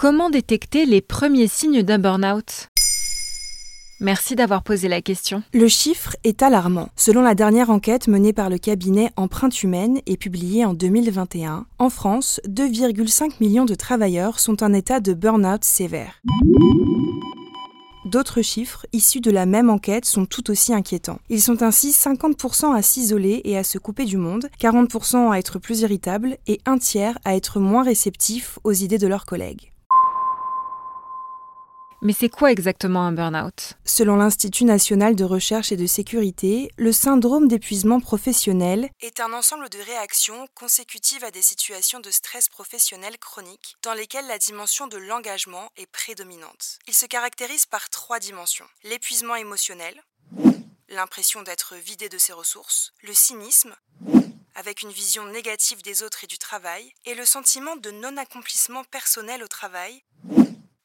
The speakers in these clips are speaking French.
Comment détecter les premiers signes d'un burn-out? Merci d'avoir posé la question. Le chiffre est alarmant. Selon la dernière enquête menée par le cabinet Empreinte Humaine et publiée en 2021, en France, 2,5 millions de travailleurs sont en état de burn-out sévère. D'autres chiffres, issus de la même enquête, sont tout aussi inquiétants. Ils sont ainsi 50% à s'isoler et à se couper du monde, 40% à être plus irritables et un tiers à être moins réceptifs aux idées de leurs collègues. Mais c'est quoi exactement un burn-out? Selon l'Institut national de recherche et de sécurité, le syndrome d'épuisement professionnel est un ensemble de réactions consécutives à des situations de stress professionnel chronique dans lesquelles la dimension de l'engagement est prédominante. Il se caractérise par trois dimensions. L'épuisement émotionnel, l'impression d'être vidé de ses ressources, le cynisme, avec une vision négative des autres et du travail, et le sentiment de non-accomplissement personnel au travail,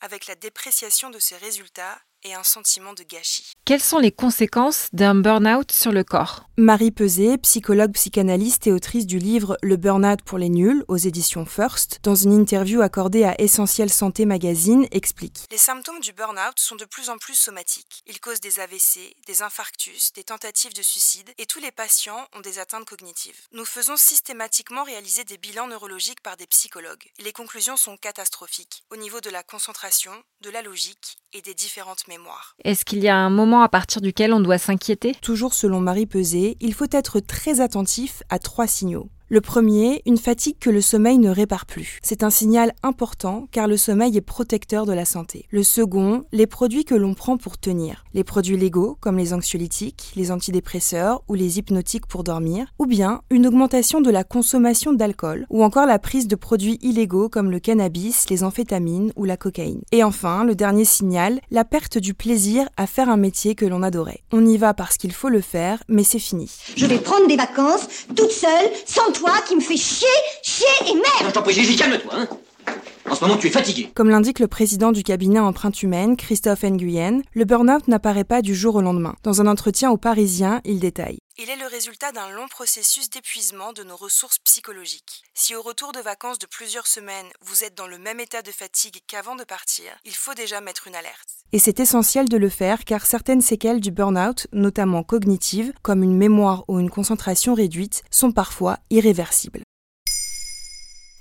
avec la dépréciation de ses résultats et un sentiment de gâchis. Quelles sont les conséquences d'un burn-out sur le corps? Marie Peset, psychologue psychanalyste et autrice du livre Le burn-out pour les nuls aux éditions First, dans une interview accordée à Essentiel Santé Magazine, explique Les symptômes du burn-out sont de plus en plus somatiques. Ils causent des AVC, des infarctus, des tentatives de suicide et tous les patients ont des atteintes cognitives. Nous faisons systématiquement réaliser des bilans neurologiques par des psychologues. Les conclusions sont catastrophiques au niveau de la concentration, de la logique et des différentes mémoires. Est-ce qu'il y a un moment à partir duquel on doit s'inquiéter? Toujours selon Marie Peset, il faut être très attentif à trois signaux. Le premier, une fatigue que le sommeil ne répare plus. C'est un signal important car le sommeil est protecteur de la santé. Le second, les produits que l'on prend pour tenir. Les produits légaux comme les anxiolytiques, les antidépresseurs ou les hypnotiques pour dormir, ou bien une augmentation de la consommation d'alcool, ou encore la prise de produits illégaux comme le cannabis, les amphétamines ou la cocaïne. Et enfin, le dernier signal, la perte du plaisir à faire un métier que l'on adorait. On y va parce qu'il faut le faire, mais c'est fini. Je vais prendre des vacances toute seule, sans toi qui me fait chier, chier et merde Je t'en prie, calme-toi, hein en ce moment, tu es fatigué. Comme l'indique le président du cabinet Empreinte Humaine, Christophe Nguyen, le burn-out n'apparaît pas du jour au lendemain. Dans un entretien au Parisien, il détaille. Il est le résultat d'un long processus d'épuisement de nos ressources psychologiques. Si au retour de vacances de plusieurs semaines, vous êtes dans le même état de fatigue qu'avant de partir, il faut déjà mettre une alerte. Et c'est essentiel de le faire car certaines séquelles du burn-out, notamment cognitives, comme une mémoire ou une concentration réduite, sont parfois irréversibles.